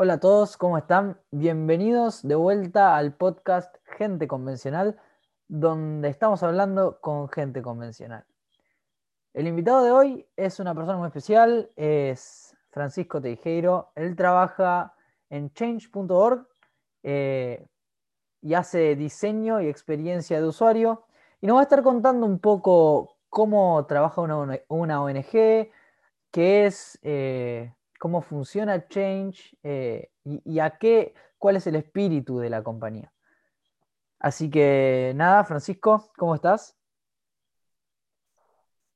Hola a todos, ¿cómo están? Bienvenidos de vuelta al podcast Gente Convencional, donde estamos hablando con gente convencional. El invitado de hoy es una persona muy especial, es Francisco Teijeiro. Él trabaja en change.org eh, y hace diseño y experiencia de usuario. Y nos va a estar contando un poco cómo trabaja una, ONG, qué es... Eh, cómo funciona Change eh, y, a qué, cuál es el espíritu de la compañía. Así que nada, Francisco, ¿cómo estás?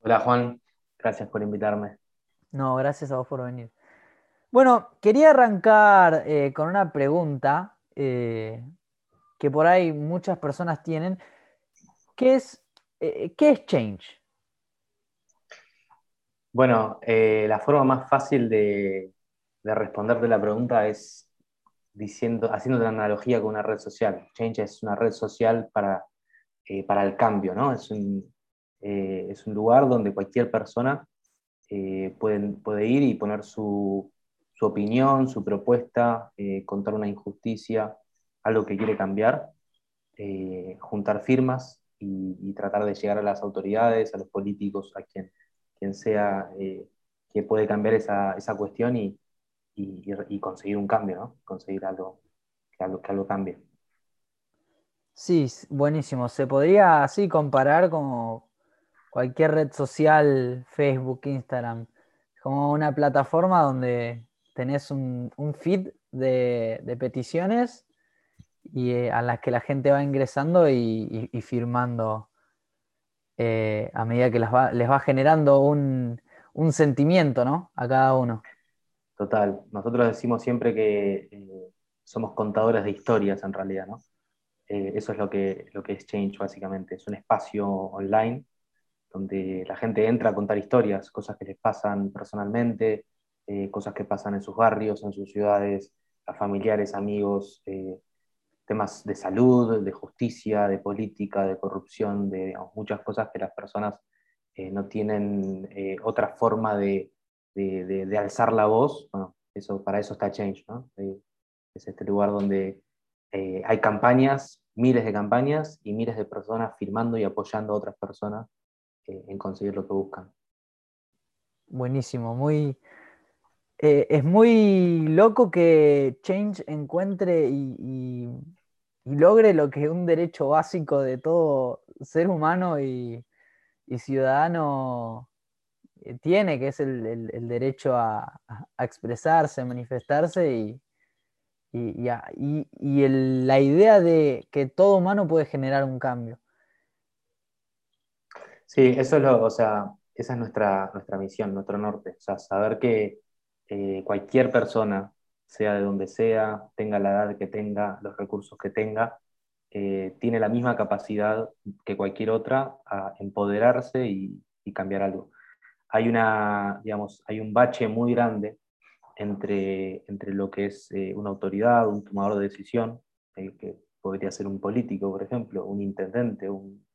Hola Juan, gracias por invitarme. No, gracias a vos por venir. Bueno, quería arrancar eh, con una pregunta eh, que por ahí muchas personas tienen. ¿Qué es, ¿qué es Change? Bueno, eh, la forma más fácil de, responderte la pregunta es diciendo, haciendo una analogía con una red social. Change es una red social para, eh, para el cambio, ¿no? Es un, eh, es un lugar donde cualquier persona puede, puede, ir y poner su, su opinión, su propuesta, contar una injusticia, algo que quiere cambiar, juntar firmas y, y tratar de llegar a las autoridades, a los políticos, a quien quien sea eh, que puede cambiar esa, esa cuestión y, y, conseguir un cambio, ¿no? Conseguir algo que, algo que algo cambie. Sí, buenísimo. Se podría así comparar como cualquier red social, Facebook, Instagram, como una plataforma donde tenés un, feed de, de, peticiones y eh, a las que la gente va ingresando y firmando eh, a medida que les va, generando un, sentimiento, ¿no? A cada uno. Total. Nosotros decimos siempre que eh, somos contadores de historias en realidad, ¿no? Eh, eso es lo que, lo que es Change básicamente. Es un espacio online donde la gente entra a contar historias, cosas que les pasan personalmente, cosas que pasan en sus barrios, en sus ciudades, a familiares, amigos, temas de salud, de justicia, de política, de corrupción, de muchas cosas que las personas eh, no tienen eh, otra forma de, alzar la voz. Bueno, eso, para eso está Change, ¿no? Eh, es este lugar donde hay campañas, miles de campañas y miles de personas firmando y apoyando a otras personas en conseguir lo que buscan. Buenísimo, muy, es muy loco que Change encuentre y, logre lo que es un derecho básico de todo ser humano y, ciudadano eh, tiene, que es el, derecho a, expresarse, a manifestarse y, la idea de que todo humano puede generar un cambio. Sí, eso es lo, o sea, esa es nuestra, nuestra misión, nuestro norte, o sea, saber que eh, cualquier persona, sea de donde sea, tenga la edad que tenga, los recursos que tenga, eh, tiene la misma capacidad que cualquier otra a empoderarse y, cambiar algo. Hay, una, digamos, hay un bache muy grande entre, entre lo que es eh, una autoridad, un tomador de decisión, que podría ser un político, por ejemplo, un intendente, un,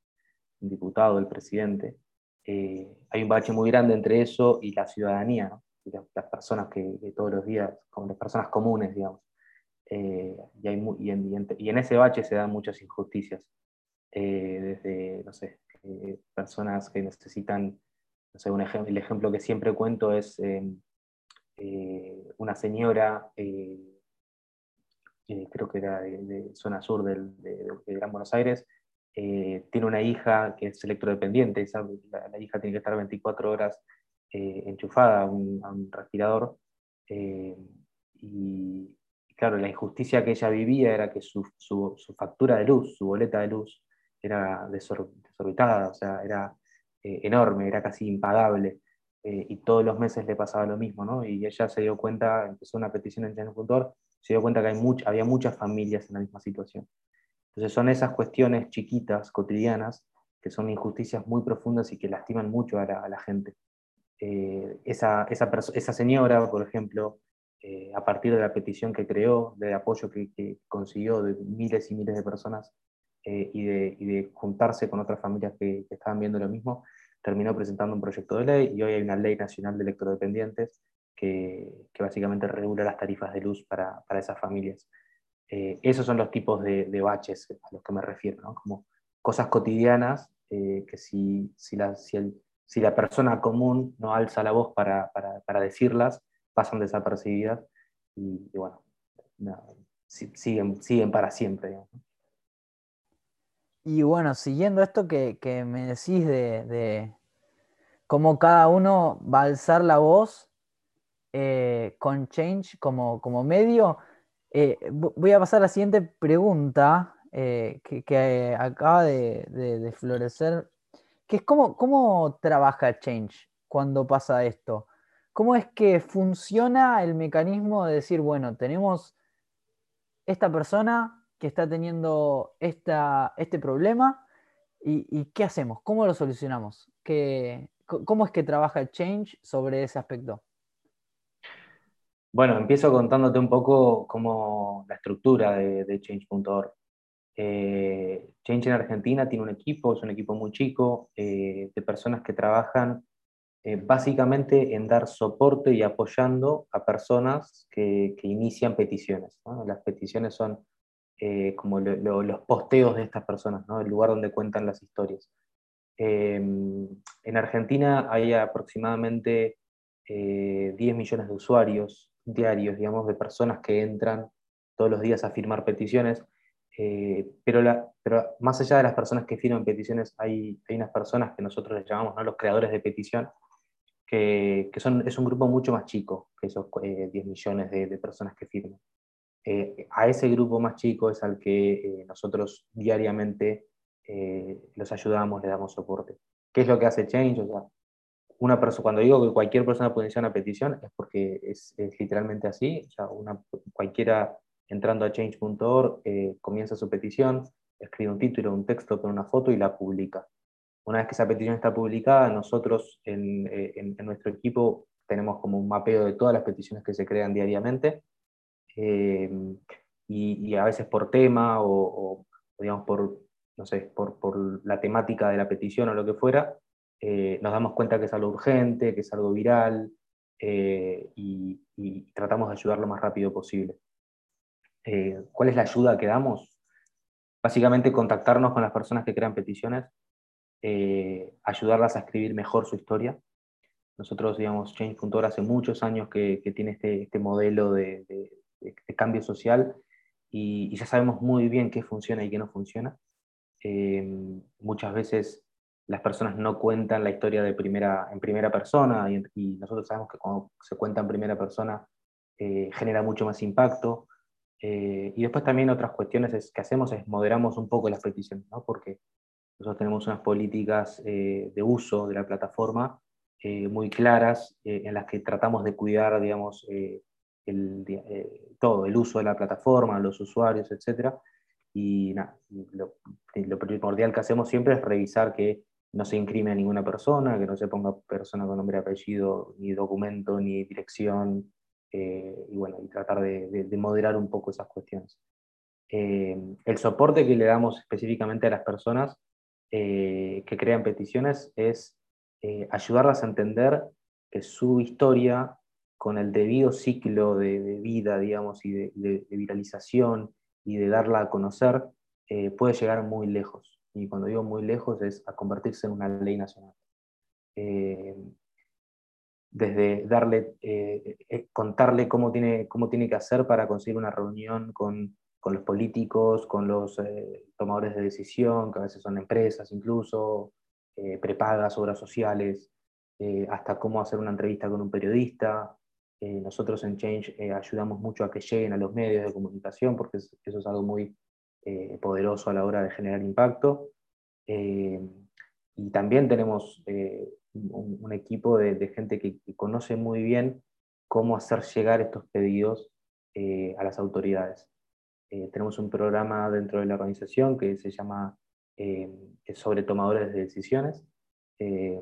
diputado, el presidente. hay un bache muy grande entre eso y la ciudadanía. ¿no? Las, personas que, todos los días, como las personas comunes, digamos. Eh, y, hay y, en, y, en, ese bache se dan muchas injusticias, eh, desde, no sé, eh, personas que necesitan, no sé, un el ejemplo que siempre cuento es una señora, creo que era de, zona sur del, de, Gran Buenos Aires, tiene una hija que es electrodependiente, la, hija tiene que estar 24 horas eh, enchufada a un, respirador. Eh, y, claro, la injusticia que ella vivía era que su, factura de luz, su boleta de luz, era desorbitada, o sea, era eh, enorme, era casi impagable. y todos los meses le pasaba lo mismo, ¿no? Y ella se dio cuenta, empezó una petición en Change.org, se dio cuenta que hay había muchas familias en la misma situación. Entonces son esas cuestiones chiquitas, cotidianas, que son injusticias muy profundas y que lastiman mucho a la gente. Eh, esa, esa, esa, señora, por ejemplo, eh, a partir de la petición que creó, del apoyo que, consiguió de miles y miles de personas eh, y, de, y, de, juntarse con otras familias que, estaban viendo lo mismo, terminó presentando un proyecto de ley y hoy hay una ley nacional de electrodependientes que, básicamente regula las tarifas de luz para, esas familias. esos son los tipos de, baches a los que me refiero, como cosas cotidianas que si, si, la, si, la, persona común no alza la voz para, decirlas, pasan desapercibidas y, bueno, siguen, siguen para siempre. Y bueno, siguiendo esto que, me decís de, cómo cada uno va a alzar la voz eh, con Change como, como medio, eh, voy a pasar a la siguiente pregunta eh, que, acaba de, florecer, que es cómo, cómo trabaja Change cuando pasa esto. ¿Cómo es que funciona el mecanismo de decir, bueno, tenemos esta persona que está teniendo esta, este problema y, qué hacemos, cómo lo solucionamos, ¿Qué, cómo es que trabaja Change sobre ese aspecto. Bueno, empiezo contándote un poco cómo la estructura de, Change.org. Eh, Change en Argentina tiene un equipo, es un equipo muy chico, eh, de personas que trabajan eh, básicamente en dar soporte y apoyando a personas que, inician peticiones. Las peticiones son como los posteos de estas personas, el lugar donde cuentan las historias. Em, en Argentina hay aproximadamente 10 eh, millones de usuarios diarios, digamos, de personas que entran todos los días a firmar peticiones, eh, pero, pero, más allá de las personas que firman peticiones, hay, hay unas personas que nosotros les llamamos los creadores de petición, que, que, son, es un grupo mucho más chico que esos 10 millones de, de personas que firman. Eh, a ese grupo más chico es al que eh, nosotros diariamente eh, los ayudamos, le damos soporte. ¿Qué es lo que hace Change? O sea, una persona, cuando digo que cualquier persona puede iniciar una petición, es porque es, literalmente así. O sea, una, cualquiera entrando a change.org comienza su petición, escribe un título, un texto con una foto y la publica. Una vez que esa petición está publicada, nosotros en, en nuestro equipo tenemos como un mapeo de todas las peticiones que se crean diariamente eh, y, a veces por tema o, digamos por, no sé, por, la temática de la petición o lo que fuera, eh, nos damos cuenta que es algo urgente, que es algo viral eh, y, tratamos de ayudar lo más rápido posible. ¿Cuál es la ayuda que damos? Básicamente contactarnos con las personas que crean peticiones, ayudarlas a escribir mejor su historia, nosotros, digamos, Change.org hace muchos años que, que tiene este, este modelo de, de, cambio social y, ya sabemos muy bien qué funciona y qué no funciona. Eh, muchas veces las personas no cuentan la historia de primera, en primera persona y, nosotros sabemos que cuando se cuenta en primera persona eh, genera mucho más impacto. Eh, y después también otras cuestiones que hacemos es moderamos un poco las peticiones, ¿no? porque nosotros tenemos unas políticas de uso de la plataforma muy claras en las que tratamos de cuidar, digamos, el, eh, todo, el uso de la plataforma, los usuarios, etc. Y lo, primordial que hacemos siempre es revisar que no se incrime a ninguna persona, que no se ponga persona con nombre apellido, ni documento, ni dirección, eh, y bueno, y tratar de, moderar un poco esas cuestiones. Eh, el soporte que le damos específicamente a las personas que crean peticiones es ayudarlas a entender que su historia con el debido ciclo de, vida, digamos, y de, viralización y de darla a conocer, eh, puede llegar muy lejos. Y cuando digo muy lejos es a convertirse en una ley nacional. Eh, desde darle, eh, contarle cómo tiene, cómo tiene que hacer para conseguir una reunión con, con los políticos, con los tomadores de decisión, que a veces son empresas incluso, prepagas, obras sociales, hasta cómo hacer una entrevista con un periodista, eh, nosotros en Change eh, ayudamos mucho a que lleguen a los medios de comunicación porque eso es algo muy eh, poderoso a la hora de generar impacto. y también tenemos un, equipo de, gente que, conoce muy bien cómo hacer llegar estos pedidos a las autoridades. tenemos un programa dentro de la organización que se llama sobre tomadores de decisiones. que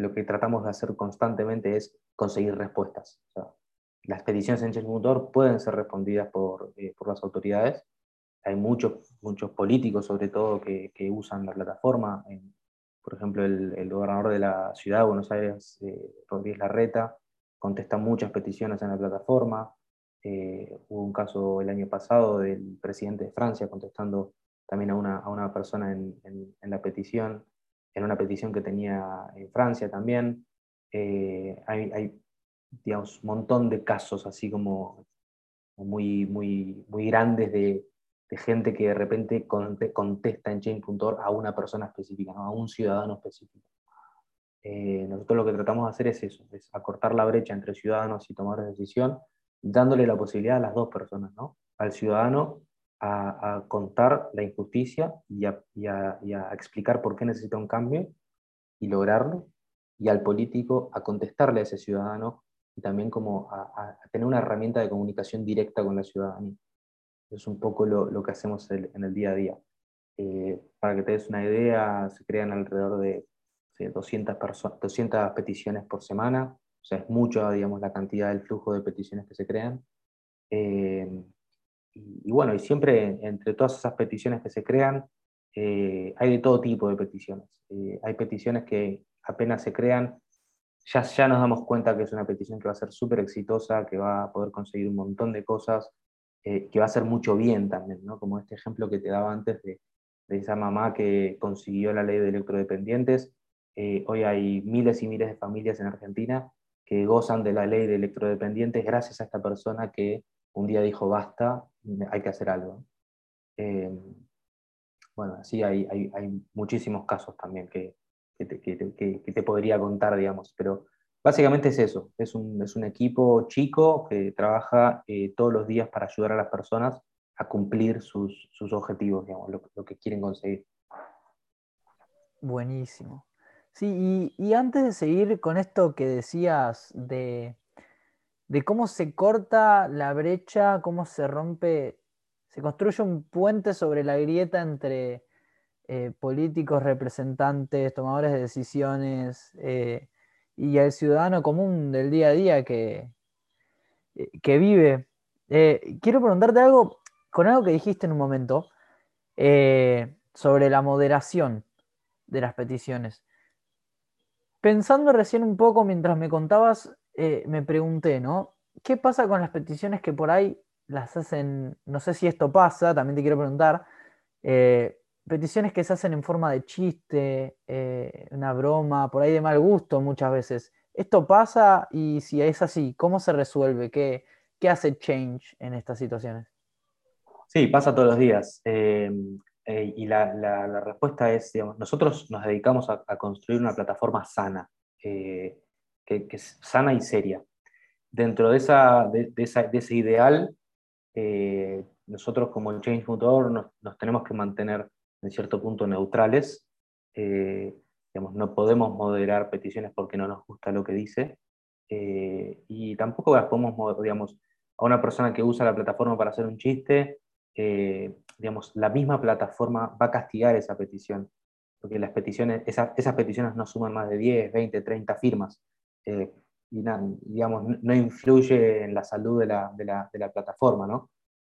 lo que tratamos de hacer constantemente es conseguir respuestas. las peticiones en Change.org pueden ser respondidas por, eh, por, las autoridades. Hay muchos, muchos políticos, sobre todo, que usan la plataforma. Por ejemplo, el, el, gobernador de la ciudad de Buenos Aires, eh, Rodríguez Larreta, contesta muchas peticiones en la plataforma. Eh, hubo un caso el año pasado del presidente de Francia contestando también a una, a una persona en, en, la petición, en una petición que tenía en Francia también. Eh, hay, hay, digamos, un montón de casos así como muy, muy, muy grandes de, de gente que de repente contesta en Change.org a una persona específica, a un ciudadano específico. Eh, nosotros lo que tratamos de hacer es eso, es acortar la brecha entre ciudadanos y tomar decisión, dándole la posibilidad a las dos personas, ¿no? al ciudadano a, contar la injusticia y a, explicar por qué necesita un cambio y lograrlo, y al político a contestarle a ese ciudadano y también como a, tener una herramienta de comunicación directa con la ciudadanía. Es un poco lo, que hacemos en el día a día. Eh, para que te des una idea, se crean alrededor de 200, 200 peticiones por semana, o sea, es mucho, digamos, la cantidad del flujo de peticiones que se crean. Eh, y, bueno, y siempre entre todas esas peticiones que se crean, eh, hay de todo tipo de peticiones. hay peticiones que apenas se crean, ya, ya nos damos cuenta que es una petición que va a ser súper exitosa, que va a poder conseguir un montón de cosas, eh, que va a hacer mucho bien también, ¿no? como este ejemplo que te daba antes de, esa mamá que consiguió la ley de electrodependientes. Eh, hoy hay miles y miles de familias en Argentina que gozan de la ley de electrodependientes gracias a esta persona que un día dijo, basta, hay que hacer algo. Eh, bueno, así hay, hay, hay, muchísimos casos también que, que, te, que, que te podría contar, digamos, pero Básicamente es eso, es un, es un equipo chico que trabaja eh, todos los días para ayudar a las personas a cumplir sus, sus objetivos, digamos, lo, que quieren conseguir. Buenísimo. Sí, y, y, antes de seguir con esto que decías de, de cómo se corta la brecha, cómo se rompe, se construye un puente sobre la grieta entre eh, políticos, representantes, tomadores de decisiones, eh, y al ciudadano común del día a día que, eh, que vive. Eh, quiero preguntarte algo con algo que dijiste en un momento eh, sobre la moderación de las peticiones. Pensando recién un poco mientras me contabas, me pregunté, ¿no? ¿Qué pasa con las peticiones que por ahí las hacen, no sé si esto pasa, también te quiero preguntar, peticiones que se hacen en forma de chiste, eh, una broma, por ahí de mal gusto muchas veces. ¿Esto pasa y si es así, cómo se resuelve? ¿Qué, qué hace Change en estas situaciones? Sí, pasa todos los días. Eh, eh, y la, la, respuesta es, digamos, nosotros nos dedicamos a, construir una plataforma sana, que, que, es sana y seria. Dentro de, esa, de, esa, de ese ideal, nosotros como Change.org nos, nos tenemos que mantener en cierto punto neutrales. Eh, digamos, no podemos moderar peticiones porque no nos gusta lo que dice. Eh, y tampoco las podemos, digamos, a una persona que usa la plataforma para hacer un chiste, eh, digamos, la misma plataforma va a castigar esa petición, porque las peticiones, esas peticiones no suman más de 10, 20, 30 firmas. y digamos, no influye en la salud de la, de la, de la plataforma, ¿no?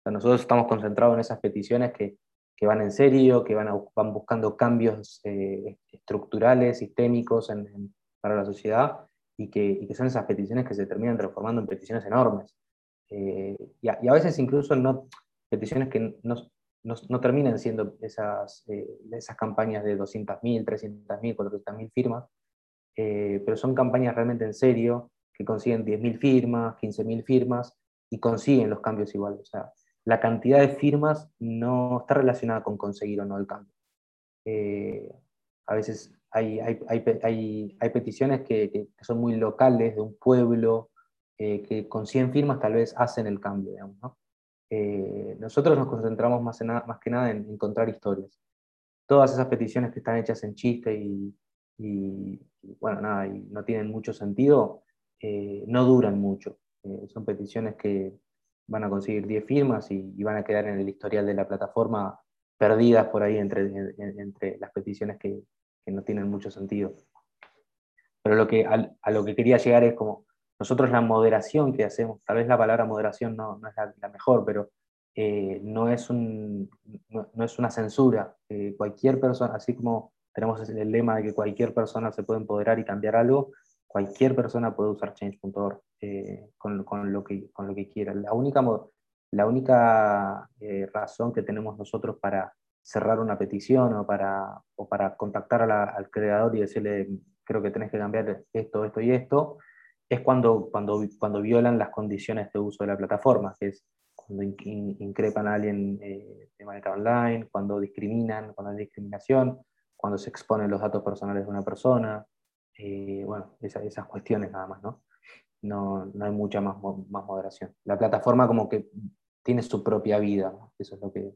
nosotros estamos concentrados en esas peticiones que que van en serio, que van, van buscando cambios eh, estructurales, sistémicos para la sociedad y que, y que, son esas peticiones que se terminan transformando en peticiones enormes. Eh, y, a, y, a, veces incluso no, peticiones que no, no, no terminan siendo esas, eh, esas campañas de 200.000, 300.000, 400.000 firmas, pero son campañas realmente en serio que consiguen 10.000 firmas, 15.000 firmas y consiguen los cambios iguales. O sea, la cantidad de firmas no está relacionada con conseguir o no el cambio. Eh, a veces hay, hay, hay, hay peticiones que, son muy locales, de un pueblo, eh, que con 100 firmas tal vez hacen el cambio. Digamos, ¿no? Eh, nosotros nos concentramos más, en, más que nada en encontrar historias. Todas esas peticiones que están hechas en chiste y, y, bueno, nada, y no tienen mucho sentido, no duran mucho. son peticiones que, van a conseguir 10 firmas y, van a quedar en el historial de la plataforma perdidas por ahí entre, entre las peticiones que, que, no tienen mucho sentido. Pero lo que, a, lo que quería llegar es como nosotros la moderación que hacemos, tal vez la palabra moderación no, no es la, mejor, pero eh, no, es un, no, es una censura. Eh, cualquier persona, así como tenemos el lema de que cualquier persona se puede empoderar y cambiar algo, cualquier persona puede usar change.org. con, lo que, con lo que quieran. La única, la única razón que tenemos nosotros para cerrar una petición o para, o para contactar al creador y decirle, creo que tenés que cambiar esto, esto y esto, es cuando, cuando, cuando violan las condiciones de uso de la plataforma, que es cuando increpan a alguien eh, de manera online, cuando discriminan, cuando hay discriminación, cuando se exponen los datos personales de una persona, eh, bueno, esas, cuestiones nada más, ¿no? No, no hay mucha más, más moderación. La plataforma como que tiene su propia vida, eso es lo que,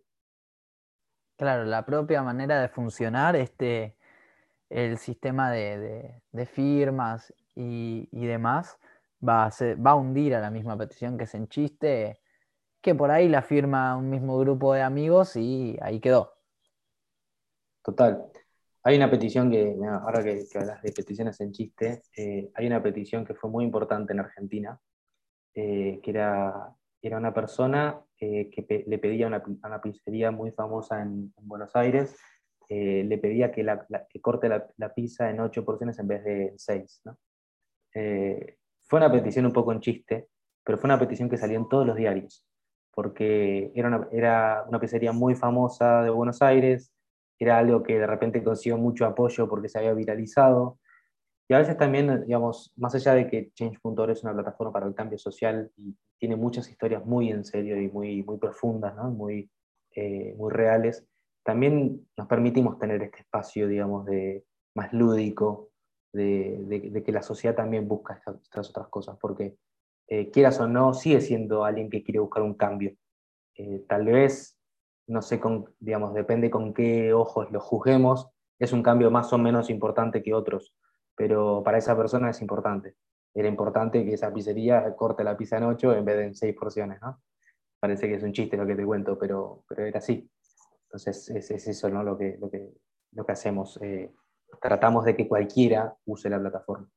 Claro, la propia manera de funcionar, este, el sistema de, firmas y, demás va a, va a hundir a la misma petición que se enchiste, que por ahí la firma un mismo grupo de amigos y ahí quedó. Total. Hay una petición que, ahora que, hablas de peticiones en chiste, eh, hay una petición que fue muy importante en Argentina, eh, que era una persona eh, que le pedía a una, pizzería muy famosa en, Buenos Aires, le pedía que, corte la, pizza en ocho porciones en vez de seis. Eh, fue una petición un poco en chiste, pero fue una petición que salió en todos los diarios, porque era una pizzería muy famosa de Buenos Aires, era algo que de repente consiguió mucho apoyo porque se había viralizado, y a veces también, digamos, más allá de que Change.org es una plataforma para el cambio social y tiene muchas historias muy en serio y muy, muy profundas, ¿no? muy, eh, muy reales, también nos permitimos tener este espacio, digamos, de, más lúdico, de, de, que la sociedad también busca estas, otras cosas, porque eh, quieras o no, sigue siendo alguien que quiere buscar un cambio. Eh, tal vez, no sé, con, digamos, depende con qué ojos lo juzguemos, es un cambio más o menos importante que otros pero para esa persona es importante. Era importante que esa pizzería corte la pizza en ocho en vez de en seis porciones, ¿no? Parece que es un chiste lo que te cuento, pero, pero era así. Entonces es, es eso ¿no? lo, que, lo, que, lo que hacemos. Eh, tratamos de que cualquiera use la plataforma.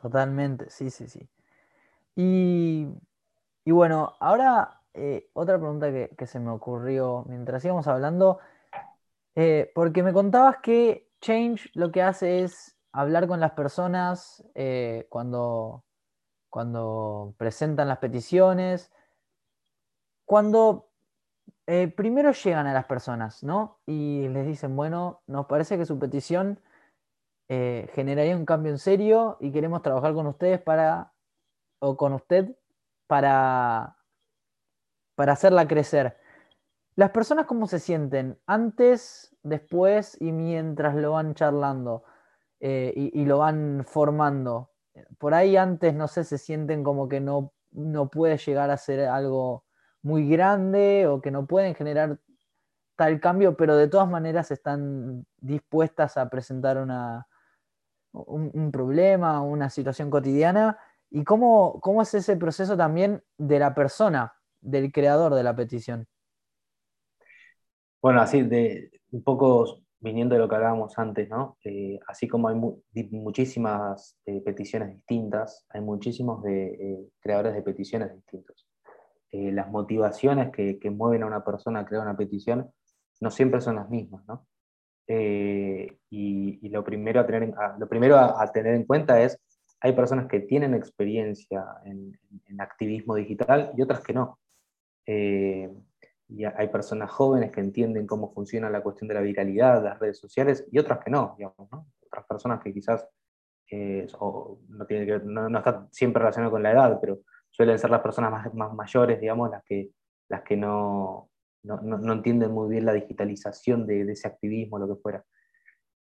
Totalmente, sí, sí, sí. Y, y bueno, ahora eh, otra pregunta que, se me ocurrió mientras íbamos hablando, eh, porque me contabas que Change lo que hace es hablar con las personas eh, cuando, cuando presentan las peticiones, cuando primero llegan a las personas, ¿no? Y les dicen, bueno, nos parece que su petición generaría un cambio en serio y queremos trabajar con ustedes para, o con usted, para, para hacerla crecer. ¿Las personas cómo se sienten antes, después y mientras lo van charlando eh, y, lo van formando? Por ahí antes, no sé, se sienten como que no, no puede llegar a ser algo muy grande o que no pueden generar tal cambio, pero de todas maneras están dispuestas a presentar una, un, un problema, una situación cotidiana. ¿Y cómo, cómo es ese proceso también de la persona, del creador de la petición? Bueno, así de un poco viniendo de lo que hablábamos antes, ¿no? Eh, así como hay muchísimas eh, peticiones distintas, hay muchísimos eh, creadores de peticiones distintos. las motivaciones que, mueven a una persona a crear una petición no siempre son las mismas, ¿no? Y, lo primero, a tener, lo primero a, tener en cuenta es, hay personas que tienen experiencia en, en activismo digital y otras que no y hay personas jóvenes que entienden cómo funciona la cuestión de la viralidad, las redes sociales, y otras que no, digamos. Otras personas que quizás eh, no, tiene que, no, está siempre relacionado con la edad, pero suelen ser las personas más, mayores, digamos, las que, las que no, no, no entienden muy bien la digitalización de, ese activismo, lo que fuera.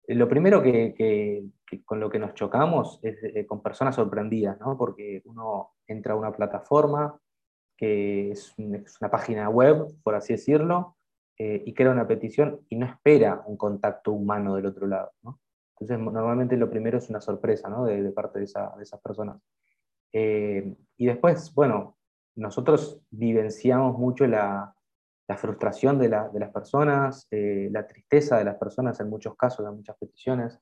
Eh, lo primero que, con lo que nos chocamos es eh, con personas sorprendidas, ¿no? porque uno entra a una plataforma, es, una página web, por así decirlo, eh, y crea una petición y no espera un contacto humano del otro lado. Entonces, normalmente lo primero es una sorpresa de, parte de, esas personas. Eh, y después, bueno, nosotros vivenciamos mucho la, frustración de, las personas, eh, la tristeza de las personas en muchos casos, en muchas peticiones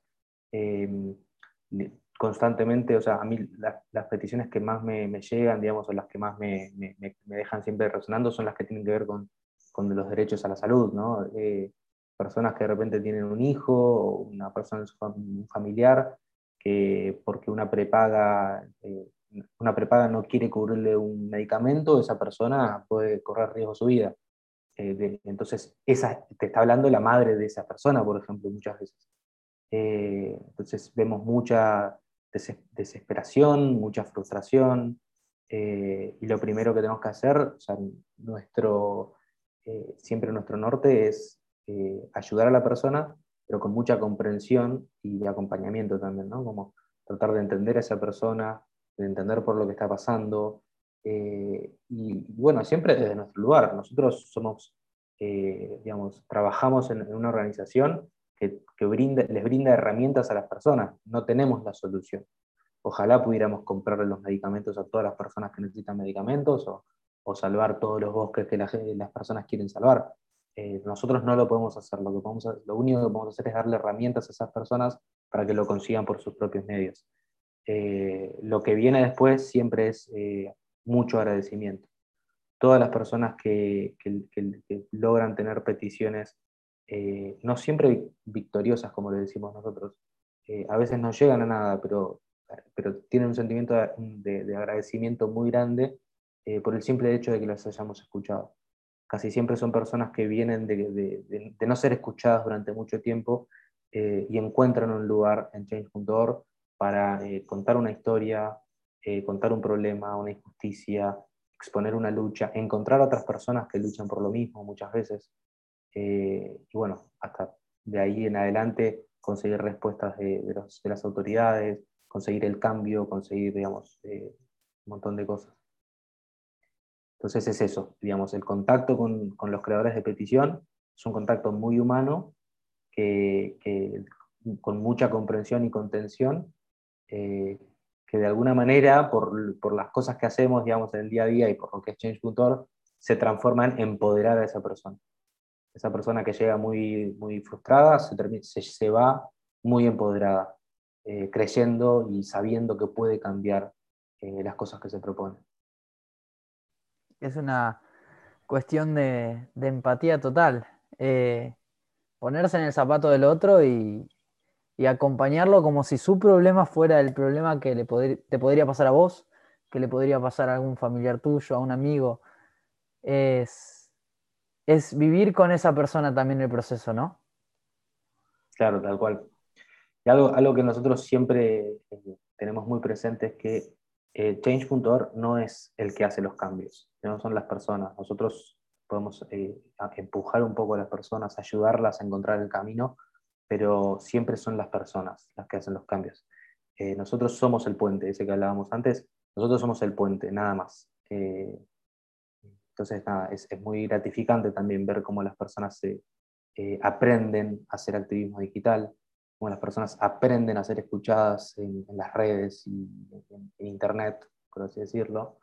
constantemente, o sea, a mí las peticiones que más me, llegan, digamos, o las que más me, dejan siempre resonando son las que tienen que ver con, con los derechos a la salud, ¿no? Eh, personas que de repente tienen un hijo una persona, un familiar, que porque una prepaga, eh, una prepaga no quiere cubrirle un medicamento, esa persona puede correr riesgo su vida. Eh, entonces, esa, te está hablando la madre de esa persona, por ejemplo, muchas veces. Eh, entonces, vemos mucha desesperación, mucha frustración, eh, y lo primero que tenemos que hacer, nuestro, siempre nuestro norte es ayudar a la persona, pero con mucha comprensión y acompañamiento también, ¿no? Como tratar de entender a esa persona, de entender por lo que está pasando, eh, y, bueno, siempre desde nuestro lugar. Nosotros somos, eh, digamos, trabajamos en, una organización que, que brinda, les brinda herramientas a las personas. No tenemos la solución. Ojalá pudiéramos comprarle los medicamentos a todas las personas que necesitan medicamentos o, o salvar todos los bosques que las personas quieren salvar. Eh, nosotros no lo podemos hacer. Lo, que podemos, lo único que podemos hacer es darle herramientas a esas personas para que lo consigan por sus propios medios. lo que viene después siempre es mucho agradecimiento. Todas las personas que, logran tener peticiones, eh, no siempre victoriosas, como le decimos nosotros, eh, a veces no llegan a nada, pero, pero tienen un sentimiento de, agradecimiento muy grande eh, por el simple hecho de que las hayamos escuchado. Casi siempre son personas que vienen de, no ser escuchadas durante mucho tiempo y encuentran un lugar en change.org para contar una historia, contar un problema, una injusticia, exponer una lucha, encontrar otras personas que luchan por lo mismo muchas veces. Eh, y bueno, hasta de ahí en adelante conseguir respuestas de, las autoridades, conseguir el cambio, conseguir, digamos, eh, un montón de cosas. Entonces es eso, digamos, el contacto con, los creadores de petición es un contacto muy humano, que, con mucha comprensión y contención, que de alguna manera, por, por, las cosas que hacemos, digamos, en el día a día y por lo que es Change.org, se transforman en empoderar a esa persona. Esa persona que llega muy, muy frustrada se, se, se va muy empoderada, eh, creyendo y sabiendo que puede cambiar eh, las cosas que se proponen. Es una cuestión de, de empatía total. Eh, ponerse en el zapato del otro y, y acompañarlo como si su problema fuera el problema que le te podría pasar a vos, que le podría pasar a algún familiar tuyo, a un amigo. Es, es vivir con esa persona también el proceso, ¿no? Claro, tal cual. Y algo, algo que nosotros siempre eh, tenemos muy presente es que eh, Change.org no es el que hace los cambios, no son las personas. Nosotros podemos eh, empujar un poco a las personas, ayudarlas a encontrar el camino, pero siempre son las personas las que hacen los cambios. Nosotros somos el puente, ese que hablábamos antes, nosotros somos el puente, nada más. Entonces, es, muy gratificante también ver cómo las personas se, eh, aprenden a hacer activismo digital, cómo las personas aprenden a ser escuchadas en, las redes y en, Internet, por así decirlo,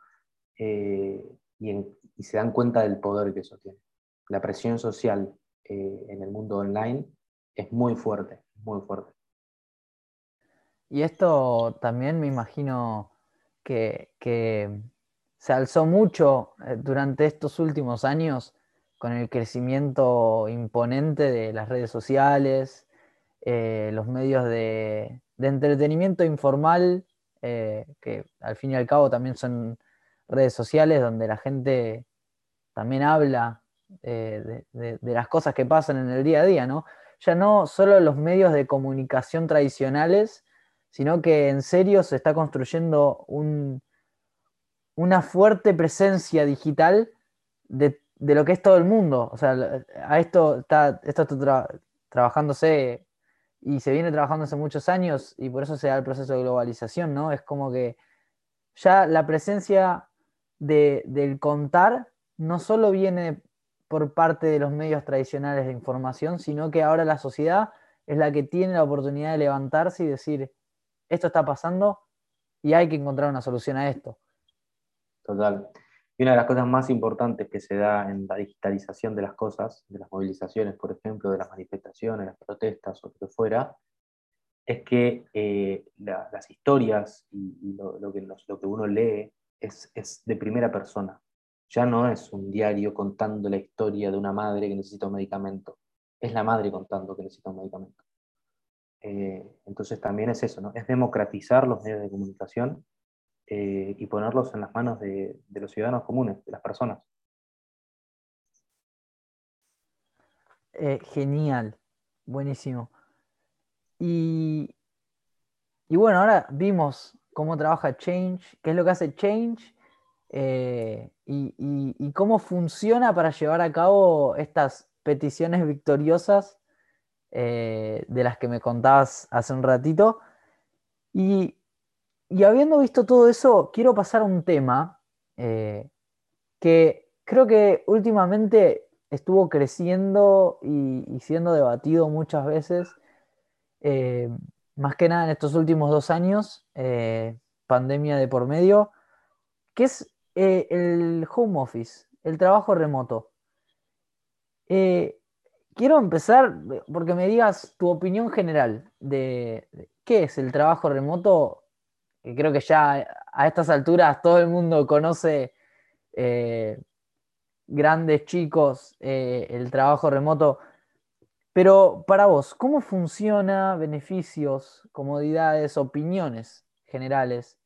y, y, se dan cuenta del poder que eso tiene. La presión social en el mundo online es muy fuerte, muy fuerte. Y esto también me imagino que, se alzó mucho eh, durante estos últimos años con el crecimiento imponente de las redes sociales, eh, los medios de, entretenimiento informal, eh, que al fin y al cabo también son redes sociales donde la gente también habla de, de, las cosas que pasan en el día a día, ¿no? ya no solo los medios de comunicación tradicionales, sino que en serio se está construyendo una fuerte presencia digital de, lo que es todo el mundo. O sea, a esto está, esto está trabajándose y se viene trabajando hace muchos años y por eso se da el proceso de globalización, ¿no? Es como que ya la presencia del contar no solo viene por parte de los medios tradicionales de información, sino que ahora la sociedad es la que tiene la oportunidad de levantarse y decir, esto está pasando y hay que encontrar una solución a esto. Total. Y una de las cosas más importantes que se da en la digitalización de las cosas, de las movilizaciones, por ejemplo, de las manifestaciones, las protestas o lo que fuera, es que eh, las historias y, lo, que lo, que uno lee es, es de primera persona ya no es un diario contando la historia de una madre que necesita un medicamento, es la madre contando que necesita un medicamento. Eh, entonces también es eso, ¿no? es democratizar los medios de comunicación eh, y ponerlos en las manos de, los ciudadanos comunes, de las personas. Eh, genial, buenísimo. Y, y, bueno, ahora vimos cómo trabaja Change, qué es lo que hace Change eh, y, cómo funciona para llevar a cabo estas peticiones victoriosas de las que me contabas hace un ratito. Y, y habiendo visto todo eso, quiero pasar a un tema eh, que creo que últimamente estuvo creciendo y, siendo debatido muchas veces, eh, más que nada en estos últimos dos años, eh, pandemia de por medio, que es el home office, el trabajo remoto. quiero empezar porque me digas tu opinión general de qué es el trabajo remoto que creo que ya a estas alturas todo el mundo conoce, eh, grandes chicos, eh, el trabajo remoto. Pero para vos, ¿cómo funciona? Beneficios, comodidades, opiniones generales.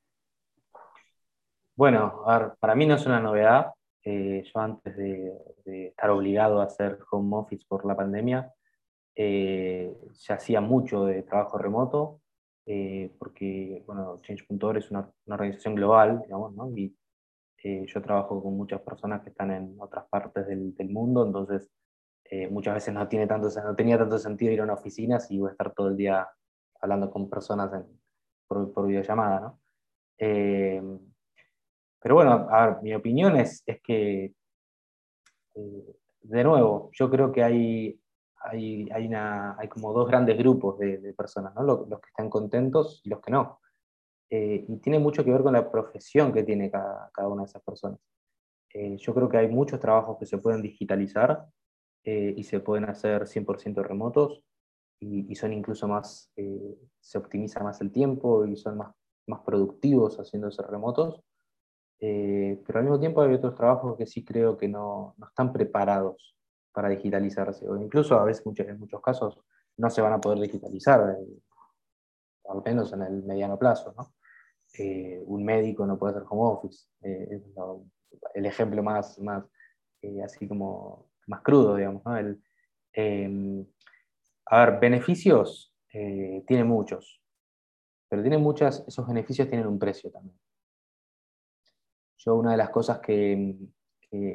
Bueno, para mí no es una novedad. Eh, yo antes de, estar obligado a hacer home office por la pandemia, ya hacía mucho de trabajo remoto. Eh, porque bueno, Change.org es una, organización global, digamos, ¿no? y eh, yo trabajo con muchas personas que están en otras partes del, del mundo, entonces eh, muchas veces no, tiene tanto, no tenía tanto sentido ir a una oficina si iba a estar todo el día hablando con personas por, por, videollamada. ¿no? pero bueno, a ver, mi opinión es, es que, de nuevo, yo creo que hay, hay, hay, una, hay como dos grandes grupos de, personas, ¿no? los, que están contentos y los que no. Eh, y tiene mucho que ver con la profesión que tiene cada, cada una de esas personas. Eh, yo creo que hay muchos trabajos que se pueden digitalizar eh, y se pueden hacer 100% remotos y, y, son incluso más, se optimiza más el tiempo y son más, más productivos haciéndose remotos. pero al mismo tiempo hay otros trabajos que sí creo que no, no están preparados para digitalizarse, o incluso a veces en muchos casos no se van a poder digitalizar, eh, al menos en el mediano plazo. ¿no? Eh, un médico no puede hacer home office, eh, es el ejemplo más, más así como más crudo, digamos. ¿no? El, em, a ver, beneficios tiene muchos, pero tiene muchas, esos beneficios tienen un precio también. Yo una de las cosas que,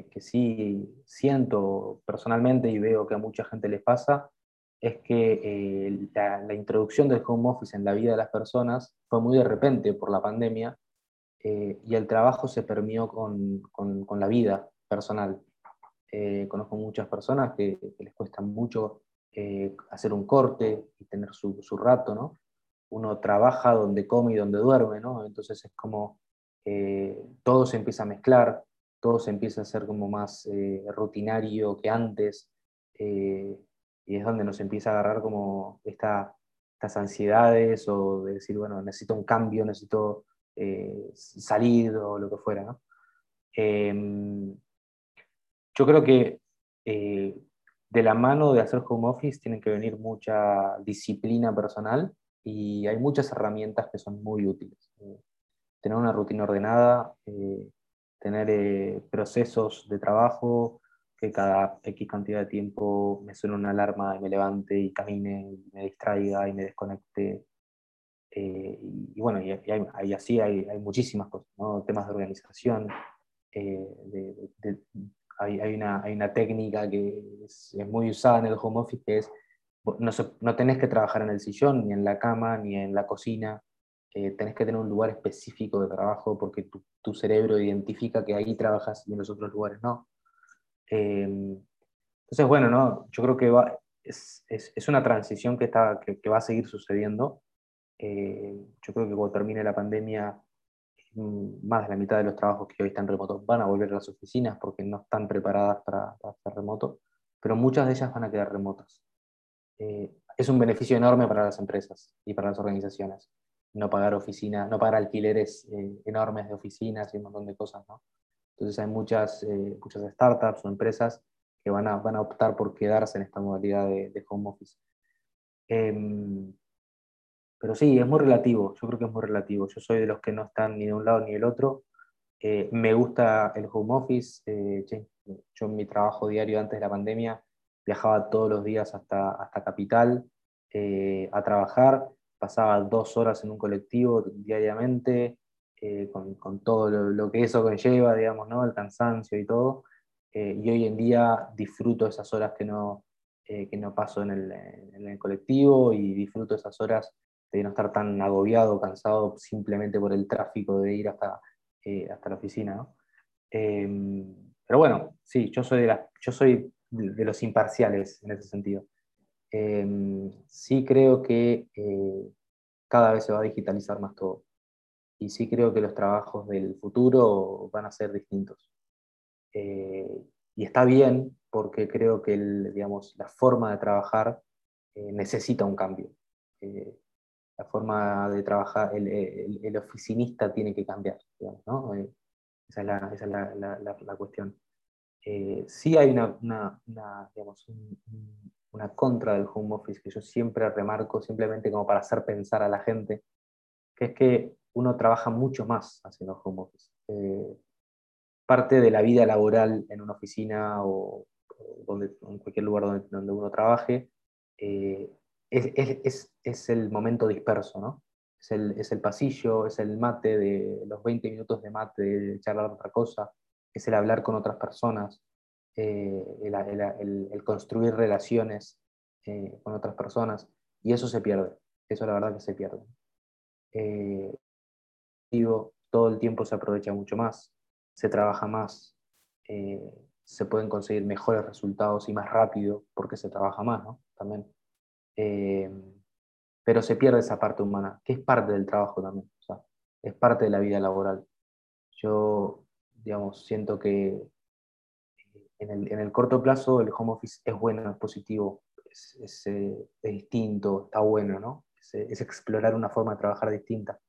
que, sí siento personalmente y veo que a mucha gente les pasa, es que eh, la, introducción del home office en la vida de las personas fue muy de repente por la pandemia eh, y el trabajo se permió con, con, la vida personal. Eh, conozco muchas personas que, les cuesta mucho hacer un corte y tener su, su, rato, ¿no? Uno trabaja donde come y donde duerme, ¿no? Entonces es como todo se empieza a mezclar, todo se empieza a ser como más eh, rutinario que antes, eh, y es donde nos empieza a agarrar como esta, estas ansiedades o de decir, bueno, necesito un cambio, necesito eh, salir o lo que fuera. Em, yo creo que de la mano de hacer home office tiene que venir mucha disciplina personal y hay muchas herramientas que son muy útiles. tener una rutina ordenada, tener eh, procesos de trabajo, que cada X cantidad de tiempo me suene una alarma y me levante y camine y me distraiga y me desconecte. Eh, y, bueno, y, hay, así hay, hay, muchísimas cosas, ¿no? temas de organización. Eh, hay, hay, una, hay, una, técnica que es, es, muy usada en el home office que es no, no tenés que trabajar en el sillón, ni en la cama, ni en la cocina, eh, tenés que tener un lugar específico de trabajo porque tu, tu, cerebro identifica que ahí trabajas y en los otros lugares no. Em, entonces, bueno, ¿no? yo creo que va, es, es, es, una transición que, está, que, que va a seguir sucediendo. Eh, yo creo que cuando termine la pandemia, mm, más de la mitad de los trabajos que hoy están remotos van a volver a las oficinas porque no están preparadas para, para estar remoto, pero muchas de ellas van a quedar remotas. Eh, es un beneficio enorme para las empresas y para las organizaciones no pagar oficina, no pagar alquileres eh, enormes de oficinas y un montón de cosas, ¿no? Entonces hay muchas, eh, muchas startups o empresas que van a, van a optar por quedarse en esta modalidad de, home office. Em, pero sí, es muy relativo, yo creo que es muy relativo. Yo soy de los que no están ni de un lado ni del otro. Eh, me gusta el home office. Yo en mi trabajo diario antes de la pandemia viajaba todos los días hasta, hasta Capital a trabajar, pasaba dos horas en un colectivo diariamente, con, con, todo lo, que eso conlleva, digamos, ¿no? el cansancio y todo. y hoy en día disfruto esas horas que no, que no paso en el, en el colectivo y disfruto esas horas de no estar tan agobiado, cansado simplemente por el tráfico de ir hasta, eh, hasta la oficina. Em, pero bueno, sí, yo soy de, yo soy de los imparciales en ese sentido. Em, sí creo que eh, cada vez se va a digitalizar más todo. Y sí creo que los trabajos del futuro van a ser distintos. Eh, y está bien porque creo que digamos, la forma de trabajar necesita un cambio la forma de trabajar, el, oficinista tiene que cambiar, ¿no? Eh, esa es la, esa es la, la, cuestión. Eh, sí hay una, una, digamos, una contra del home office que yo siempre remarco, simplemente como para hacer pensar a la gente, que es que uno trabaja mucho más haciendo home office. Eh, parte de la vida laboral en una oficina o, donde, en cualquier lugar donde, donde uno trabaje, es, es, el momento disperso, ¿no? Es el, es el, pasillo, es el mate de los 20 minutos de mate, de charlar otra cosa, es el hablar con otras personas, eh, el, construir relaciones eh, con otras personas, y eso se pierde, eso la verdad que se pierde. Eh, todo el tiempo se aprovecha mucho más, se trabaja más, se pueden conseguir mejores resultados y más rápido porque se trabaja más. También. Eh, pero se pierde esa parte humana, que es parte del trabajo también, es parte de la vida laboral. Yo, digamos, siento que en el, corto plazo el home office es bueno, es positivo, es, eh, distinto, está bueno, ¿no? Es, explorar una forma de trabajar distinta.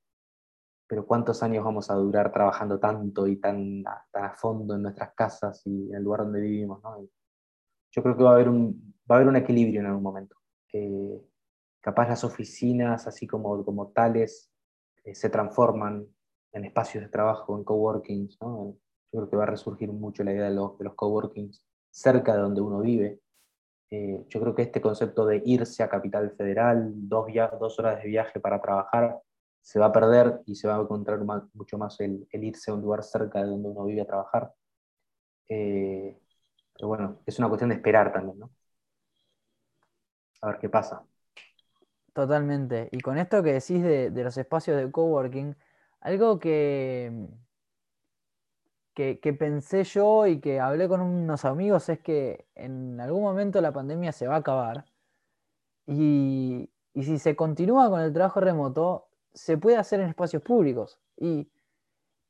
Pero ¿cuántos años vamos a durar trabajando tanto y tan, tan a fondo en nuestras casas y en el lugar donde vivimos? ¿no? Yo creo que va a haber un, va a haber un equilibrio en algún momento. Eh, capaz las oficinas, así como, como tales, eh, se transforman en espacios de trabajo, en coworkings. ¿no? Yo creo que va a resurgir mucho la idea de los, de los coworkings cerca de donde uno vive. Eh, yo creo que este concepto de irse a Capital Federal, dos, dos horas de viaje para trabajar, se va a perder y se va a encontrar mucho más el, irse a un lugar cerca de donde uno vive a trabajar. pero bueno, es una cuestión de esperar también, ¿no? a ver qué pasa. Totalmente. Y con esto que decís de, los espacios de coworking, algo que, que, pensé yo y que hablé con unos amigos es que en algún momento la pandemia se va a acabar. Y, si se continúa con el trabajo remoto, se puede hacer en espacios públicos. Y,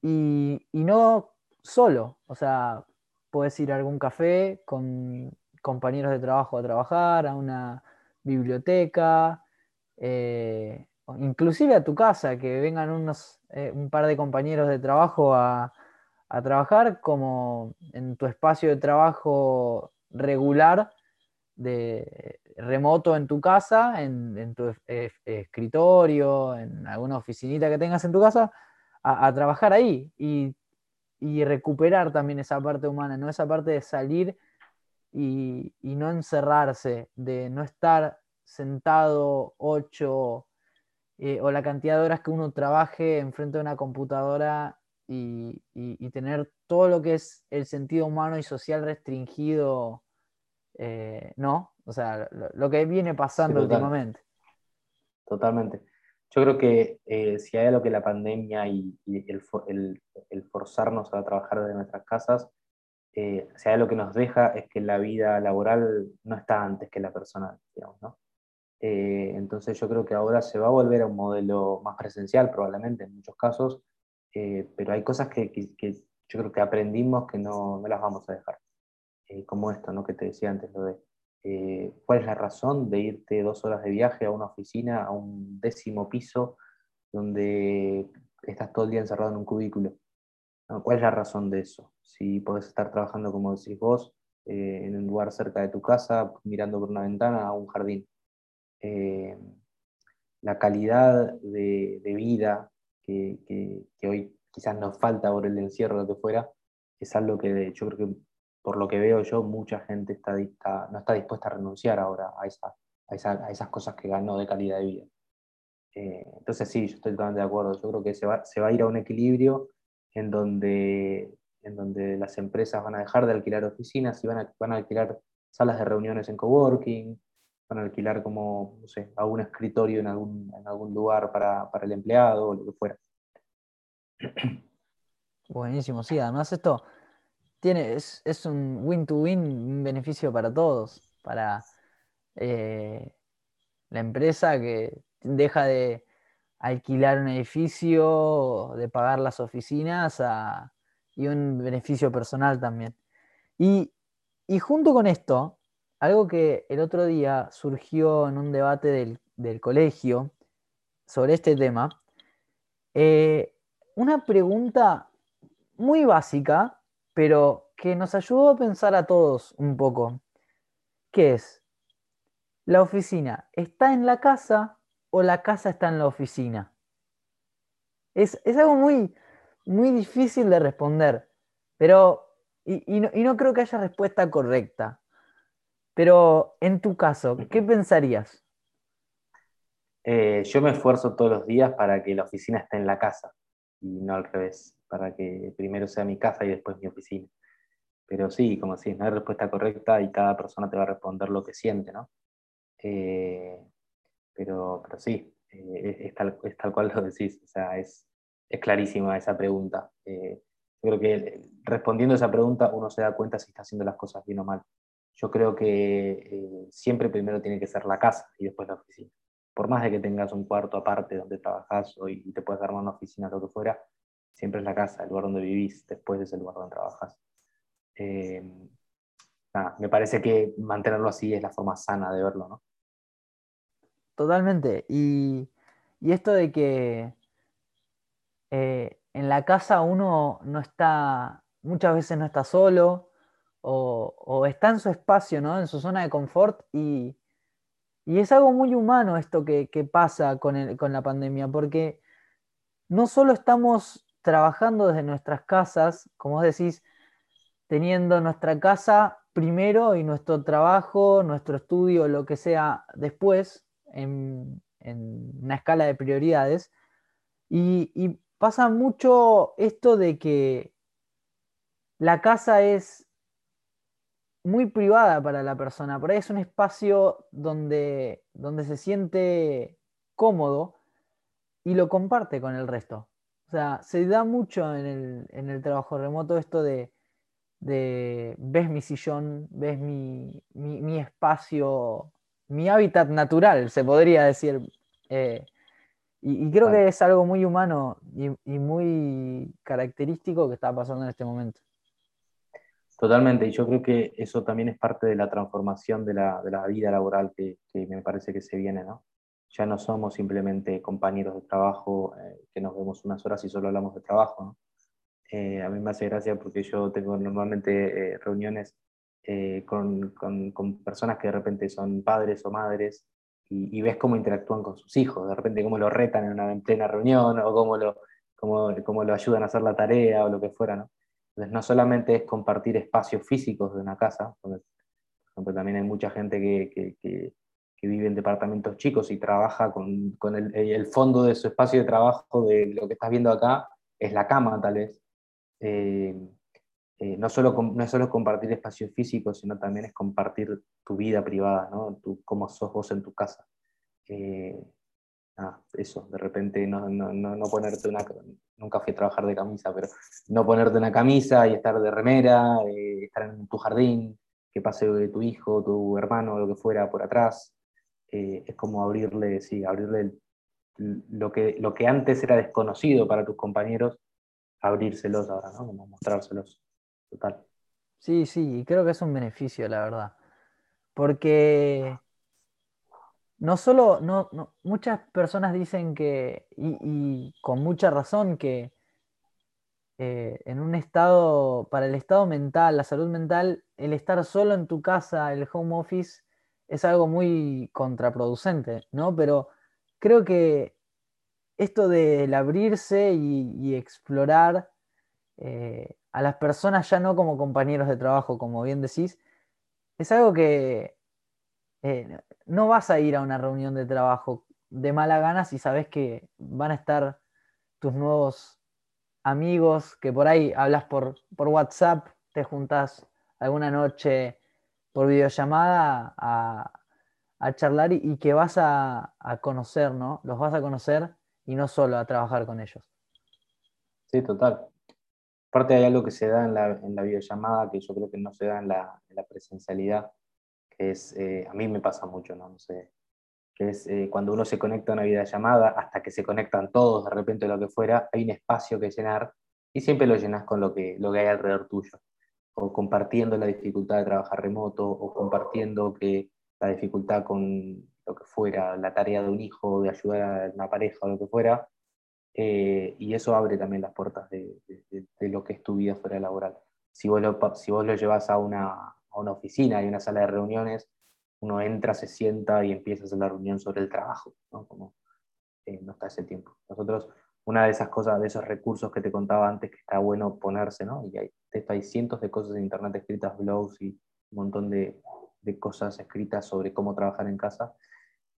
y, y no solo. O sea, puedes ir a algún café con compañeros de trabajo a trabajar, a una biblioteca, eh, inclusive a tu casa, que vengan unos, eh, un par de compañeros de trabajo a, trabajar, como en tu espacio de trabajo regular, de remoto en tu casa, en, tu escritorio, en alguna oficinita que tengas en tu casa, a, trabajar ahí y, y, recuperar también esa parte humana, ¿no? Esa parte de salir y, no encerrarse, de no estar sentado ocho eh, o la cantidad de horas que uno trabaje enfrente de una computadora y, tener todo lo que es el sentido humano y social restringido, eh, ¿no? O sea, lo, que viene pasando últimamente. Totalmente. Yo creo que eh, si hay algo que la pandemia y, el, el, forzarnos a trabajar desde nuestras casas eh, o sea, lo que nos deja es que la vida laboral no está antes que la personal, digamos, ¿no? Eh, entonces yo creo que ahora se va a volver a un modelo más presencial, probablemente en muchos casos, eh, pero hay cosas que, que, yo creo que aprendimos que no, no las vamos a dejar, como esto, ¿no? Que te decía antes, lo de cuál es la razón de irte dos horas de viaje a una oficina, a un décimo piso, donde estás todo el día encerrado en un cubículo. ¿Cuál es la razón de eso? Si podés estar trabajando, como decís vos, eh, en un lugar cerca de tu casa, mirando por una ventana a un jardín. Eh, la calidad de, vida que, hoy quizás nos falta por el encierro lo que fuera, es algo que yo creo que por lo que veo yo, mucha gente está, no está dispuesta a renunciar ahora a, esa, a, esas cosas que ganó de calidad de vida. Eh, entonces sí, yo estoy totalmente de acuerdo. Yo creo que se va, se va a ir a un equilibrio en donde, en donde las empresas van a dejar de alquilar oficinas y van a, van a alquilar salas de reuniones en coworking, van alquilar como, no sé, algún escritorio en algún, en algún lugar para, para el empleado o lo que fuera. Buenísimo, sí, además esto tiene, es, un win-to-win, un beneficio para todos, para eh, la empresa que deja de alquilar un edificio, de pagar las oficinas y un beneficio personal también. Y, junto con esto, algo que el otro día surgió en un debate del, colegio sobre este tema, eh, una pregunta muy básica, pero que nos ayudó a pensar a todos un poco, ¿Qué es, ¿la oficina está en la casa o la casa está en la oficina? Es, algo muy, muy difícil de responder, pero, y, no, creo que haya respuesta correcta. Pero en tu caso, ¿qué pensarías? Eh, yo me esfuerzo todos los días para que la oficina esté en la casa y no al revés para que primero sea mi casa y después mi oficina. Pero sí, como si no hay respuesta correcta y cada persona te va a responder lo que siente, ¿no? Eh, pero, pero sí, eh, es, tal, cual lo decís, o sea, es, es clarísima esa pregunta. Eh, yo creo que respondiendo esa pregunta uno se da cuenta si está haciendo las cosas bien o mal. Yo creo que siempre primero tiene que ser la casa y después la oficina. Por más de que tengas un cuarto aparte donde trabajas y te puedas armar una oficina, lo que fuera, siempre es la casa, el lugar donde vivís, después es el lugar donde trabajas. Eh, me parece que mantenerlo así es la forma sana de verlo, ¿no? Totalmente. Y, esto de que eh, en la casa uno no está, muchas veces no está solo o, está en su espacio, ¿no? En su zona de confort y, es algo muy humano esto que, pasa con, con la pandemia, porque no solo estamos trabajando desde nuestras casas, como vos decís, teniendo nuestra casa primero y nuestro trabajo, nuestro estudio, lo que sea después, en, una escala de prioridades. Y, pasa mucho esto de que la casa es muy privada para la persona, por ahí es un espacio donde, donde se siente cómodo y lo comparte con el resto. O sea, se da mucho en el, trabajo remoto esto de, ves mi sillón, ves mi, espacio, mi hábitat natural, se podría decir. Eh, y, creo que es algo muy humano y, muy característico que está pasando en este momento. Totalmente, y yo creo que eso también es parte de la transformación de la, vida laboral que, me parece que se viene, ¿no? ya no somos simplemente compañeros de trabajo eh, que nos vemos unas horas y solo hablamos de trabajo. Eh, a mí me hace gracia porque yo tengo normalmente eh, reuniones con, con, personas que de repente son padres o madres y, ves cómo interactúan con sus hijos, de repente cómo lo retan en una plena reunión o cómo lo, cómo, cómo lo ayudan a hacer la tarea o lo que fuera. ¿no? Entonces no solamente es compartir espacios físicos de una casa, por ejemplo también hay mucha gente que, que vive en departamentos chicos y trabaja con, con el, el, fondo de su espacio de trabajo, de lo que estás viendo acá, es la cama tal vez. Eh, eh, no, solo, no es solo compartir espacios físicos, sino también es compartir tu vida privada, ¿no? Tu, cómo sos vos en tu casa. Eh, eso, de repente no, no, no, ponerte una, nunca fui a trabajar de camisa, pero no ponerte una camisa y estar de remera, estar en tu jardín, que pase tu hijo, tu hermano, lo que fuera por atrás, eh, es como abrirle, sí, abrirle lo, que, lo que antes era desconocido para tus compañeros, abrírselos ahora, ¿no? Como mostrárselos. Total. Sí, sí, creo que es un beneficio, la verdad. Porque no solo, no, muchas personas dicen que, y, con mucha razón, que eh, en un estado, para el estado mental, la salud mental, el estar solo en tu casa, el home office, es algo muy contraproducente, ¿no? Pero creo que esto del abrirse y, explorar eh, a las personas ya no como compañeros de trabajo, como bien decís, es algo que eh, no vas a ir a una reunión de trabajo de mala gana si sabes que van a estar tus nuevos amigos, que por ahí hablas por, por WhatsApp, te juntas alguna noche por videollamada a, charlar y, que vas a, conocer, ¿no? Los vas a conocer y no solo a trabajar con ellos. Sí, total. Aparte hay algo que se da en la, videollamada que yo creo que no se da en la, presencialidad, es, eh, a mí me pasa mucho, ¿no? No sé, que es eh, cuando uno se conecta a una videollamada, hasta que se conectan todos de repente lo que fuera, hay un espacio que llenar y siempre lo llenas con lo que, lo que hay alrededor tuyo o compartiendo la dificultad de trabajar remoto, o compartiendo que la dificultad con lo que fuera, la tarea de un hijo, de ayudar a una pareja o lo que fuera, eh, y eso abre también las puertas de, lo que es tu vida fuera laboral. Si vos lo, si vos lo llevas a una, a una oficina y una sala de reuniones, uno entra, se sienta y empieza a hacer la reunión sobre el trabajo, ¿no? Como eh, no está ese tiempo. Nosotros una de esas cosas, de esos recursos que te contaba antes, que está bueno ponerse, ¿no? Y hay, hay cientos de cosas en Internet escritas, blogs y un montón de, de cosas escritas sobre cómo trabajar en casa.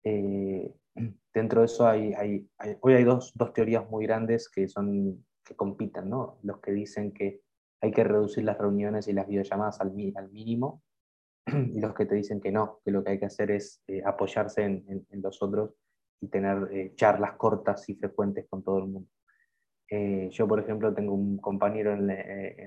Eh, dentro de eso hay, hay, hoy hay dos, dos, teorías muy grandes que, son, que compiten, ¿no? Los que dicen que hay que reducir las reuniones y las videollamadas al, al mínimo, y los que te dicen que no, que lo que hay que hacer es eh, apoyarse en, los otros y tener eh, charlas cortas y frecuentes con todo el mundo. Eh, yo, por ejemplo, tengo un compañero en,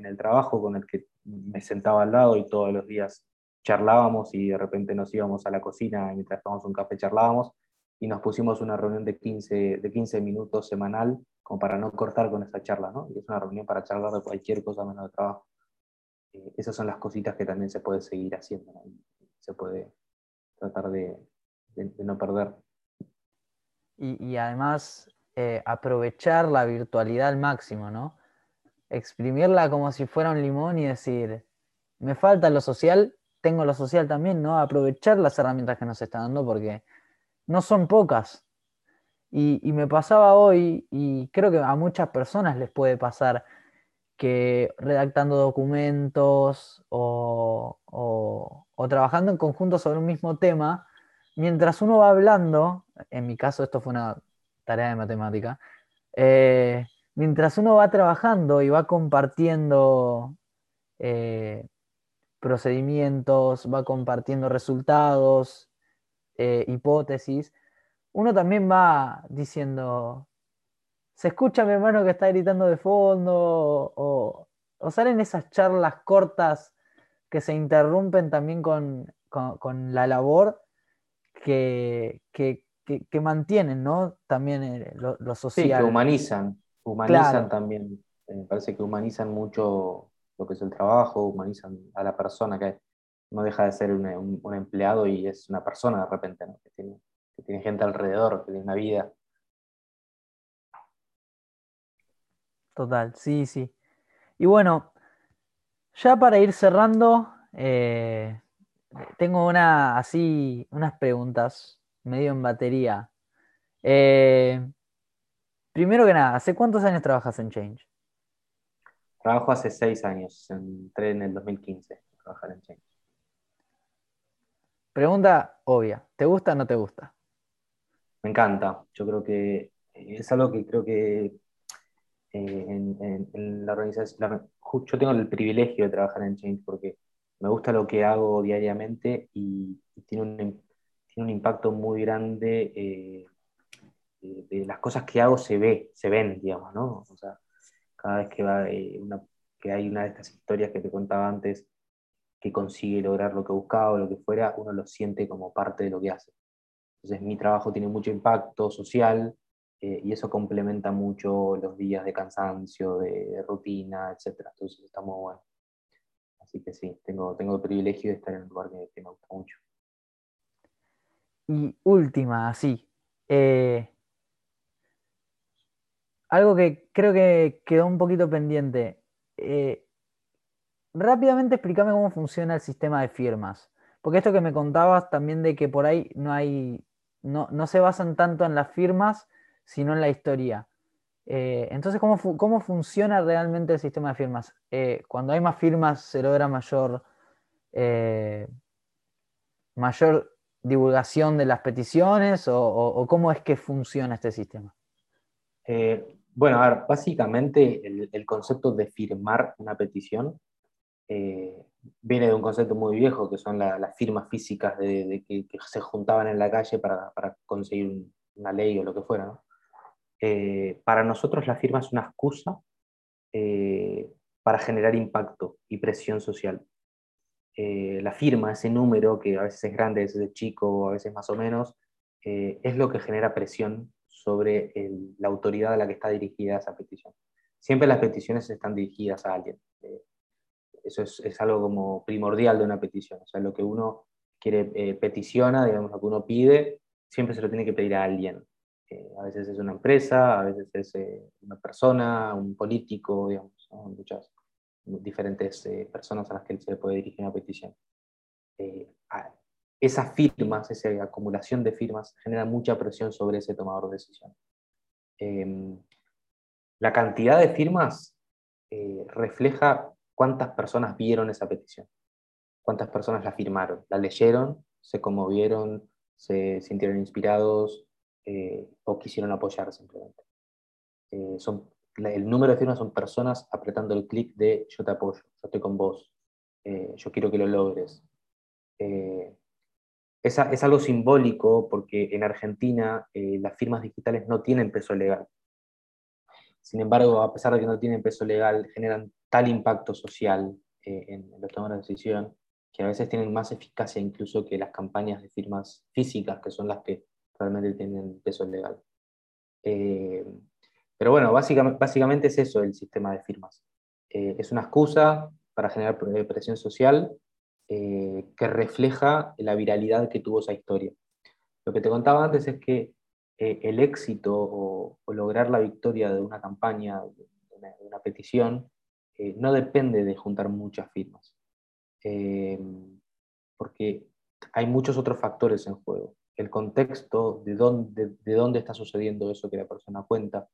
el trabajo con el que me sentaba al lado y todos los días charlábamos y de repente nos íbamos a la cocina y mientras tomábamos un café charlábamos y nos pusimos una reunión de 15, de 15 minutos semanal como para no cortar con esa charla, ¿no? Y es una reunión para charlar de cualquier cosa menos de trabajo. esas son las cositas que también se puede seguir haciendo, se puede tratar de, de no perder y, además eh, aprovechar la virtualidad al máximo, ¿no? Exprimirla como si fuera un limón y decir, me falta lo social, tengo lo social también, ¿no? Aprovechar las herramientas que nos están dando porque no son pocas. Y, me pasaba hoy, y creo que a muchas personas les puede pasar, que redactando documentos o, o trabajando en conjunto sobre un mismo tema, mientras uno va hablando, en mi caso esto fue una tarea de matemática, eh, mientras uno va trabajando y va compartiendo eh, procedimientos, va compartiendo resultados, eh, hipótesis, uno también va diciendo, se escucha mi hermano que está gritando de fondo, o, salen esas charlas cortas que se interrumpen también con la labor que, que, mantienen, ¿no? También eh, lo, social. Sí, que humanizan, humanizan también. Eh, me parece que humanizan mucho lo que es el trabajo, humanizan a la persona que no deja de ser un, empleado y es una persona de repente, ¿no? que, tiene, que tiene gente alrededor, que tiene una vida. Total, sí, sí. Y bueno, ya para ir cerrando, eh, tengo una, así, unas preguntas medio en batería. Eh, primero que nada, ¿hace cuántos años trabajas en Change? Trabajo hace seis años, entré en el 2015 a trabajar en Change. Pregunta obvia, ¿te gusta o no te gusta? Me encanta, yo creo que es algo que creo que eh, en, la organización, yo tengo el privilegio de trabajar en Change porque me gusta lo que hago diariamente y, tiene, un, tiene, un, impacto muy grande. Eh, de, las cosas que hago se ve, se ven, digamos, ¿no? O sea, cada vez que, va, eh, que hay una de estas historias que te contaba antes que consigue lograr lo que buscaba o lo que fuera, uno lo siente como parte de lo que hace. Entonces mi trabajo tiene mucho impacto social eh, y eso complementa mucho los días de cansancio, de, rutina, etc. Entonces está muy bueno. Así que sí, tengo, tengo el privilegio de estar en un lugar que, me gusta mucho. Y última, así. Eh, algo que creo que quedó un poquito pendiente. Eh, rápidamente explícame cómo funciona el sistema de firmas. Porque esto que me contabas también de que por ahí no hay no, se basan tanto en las firmas, sino en la historia. Eh, entonces, ¿cómo, ¿cómo, funciona realmente el sistema de firmas? Eh, cuando hay más firmas, ¿se logra mayor, eh, mayor divulgación de las peticiones o, cómo es que funciona este sistema? bueno, a ver, básicamente el, concepto de firmar una petición viene de un concepto muy viejo, que son las firmas físicas de, que, se juntaban en la calle para, conseguir una ley o lo que fuera. Eh, para nosotros la firma es una excusa eh, para generar impacto y presión social. Eh, la firma, ese número que a veces es grande, a veces es chico, a veces más o menos, es lo que genera presión sobre la autoridad a la que está dirigida esa petición. Siempre las peticiones están dirigidas a alguien eso es, algo como primordial de una petición. O sea, lo que uno quiere, eh, peticiona, digamos, lo que uno pide, siempre se lo tiene que pedir a alguien. Eh, a veces es una empresa, a veces es eh, una persona, un político, digamos, muchas diferentes personas a las que se le puede dirigir una petición. esas firmas, esa acumulación de firmas, genera mucha presión sobre ese tomador de decisión. Em, la cantidad de firmas refleja cuántas personas vieron esa petición, cuántas personas la firmaron, la leyeron, se conmovieron, se sintieron inspirados eh, o quisieron apoyar simplemente. Eh, son, el número de firmas son personas apretando el clic de yo te apoyo, yo estoy con vos, eh, yo quiero que lo logres. Es, es, algo simbólico porque en Argentina las firmas digitales no tienen peso legal. Sin embargo, a pesar de que no tienen peso legal, generan tal impacto social eh, en los tomadores de decisión que a veces tienen más eficacia incluso que las campañas de firmas físicas, que son las que realmente tienen peso legal. Eh, pero bueno, básicamente, básicamente, es eso el sistema de firmas. Eh, es una excusa para generar presión social que refleja la viralidad que tuvo esa historia. Lo que te contaba antes es que el éxito o, lograr la victoria de una campaña, de una, petición, eh, no depende de juntar muchas firmas, eh, porque hay muchos otros factores en juego. El contexto de dónde, de dónde está sucediendo eso que la persona cuenta,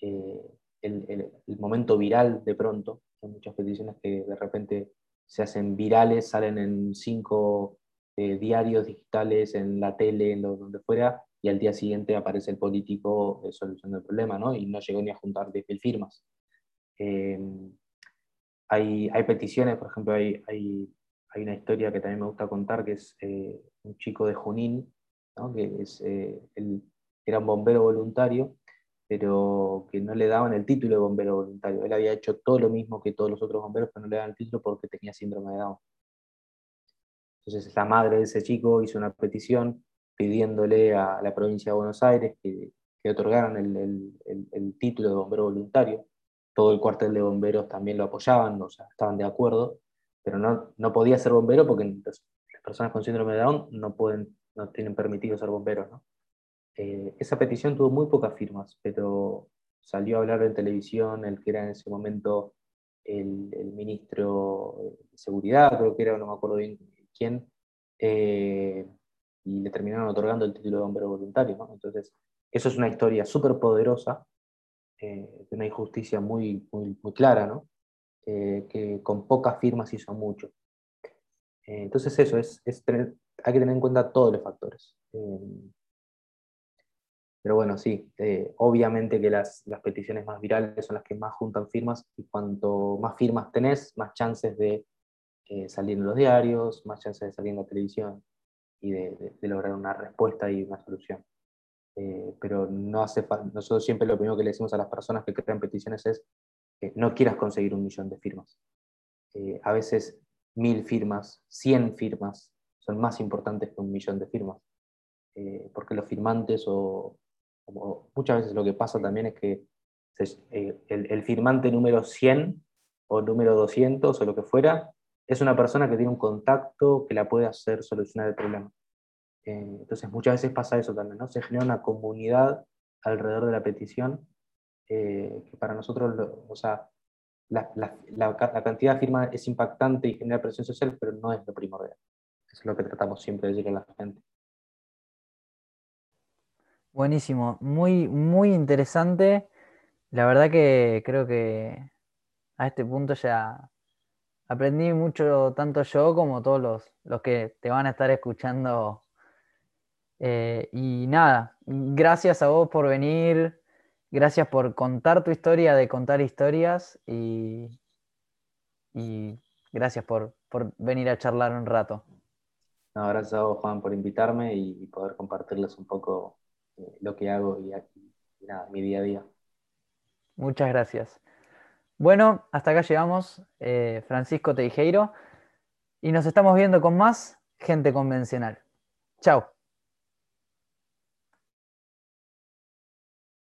el, momento viral de pronto, hay muchas peticiones que de repente se hacen virales, salen en cinco diarios digitales, en la tele, en lo, donde fuera, y al día siguiente aparece el político eh, solucionando el problema, ¿no? Y no llegó ni a juntar 10.000 firmas. Eh, hay, peticiones, por ejemplo, hay, una historia que también me gusta contar, que es eh, un chico de Junín, que él era un bombero voluntario, pero que no le daban el título de bombero voluntario. Él había hecho todo lo mismo que todos los otros bomberos, pero no le daban el título porque tenía síndrome de Down. Entonces la madre de ese chico hizo una petición pidiéndole a la provincia de Buenos Aires que, que otorgaran el, título de bombero voluntario. Todo el cuartel de bomberos también lo apoyaban, o sea, estaban de acuerdo, pero no, no podía ser bombero porque las personas con síndrome de Down no, pueden, no tienen permitido ser bomberos. Eh, esa petición tuvo muy pocas firmas, pero salió a hablar en televisión el que era en ese momento el, ministro de Seguridad, creo que era, no me acuerdo bien quién, eh, y le terminaron otorgando el título de bombero voluntario. Entonces, eso es una historia súper poderosa, eh, de una injusticia muy, muy, muy clara, ¿no? Eh, que con pocas firmas hizo mucho. Eh, entonces, eso, es, es hay que tener en cuenta todos los factores. pero bueno, sí, obviamente que las, las, peticiones más virales son las que más juntan firmas y cuanto más firmas tenés, más chances de salir en los diarios, más chances de salir en la televisión y de, lograr una respuesta y una solución. Eh, pero no hace falta, nosotros siempre lo primero que le decimos a las personas que crean peticiones es que no quieras conseguir un millón de firmas. Eh, a veces mil firmas, cien firmas son más importantes que un millón de firmas. Eh, porque los firmantes o, muchas veces lo que pasa también es que el, el, firmante número 100 o número 200 o lo que fuera es una persona que tiene un contacto que la puede hacer solucionar el problema. Eh, entonces muchas veces pasa eso también, ¿no? Se genera una comunidad alrededor de la petición eh, que para nosotros, o sea, la, la, cantidad de firmas es impactante y genera presión social, pero no es lo primordial. Eso es lo que tratamos siempre de decir a la gente. Buenísimo, muy, muy interesante. La verdad que creo que a este punto ya aprendí mucho, tanto yo como todos los, los que te van a estar escuchando. Eh, y nada, gracias a vos por venir, gracias por contar tu historia de contar historias y, y gracias por, por venir a charlar un rato. No, gracias a vos, Juan, por invitarme y poder compartirles un poco eh, lo que hago y, y nada, mi día a día. Muchas gracias. Bueno, hasta acá llegamos, eh, Francisco Teijeiro, y nos estamos viendo con más gente convencional. Chao.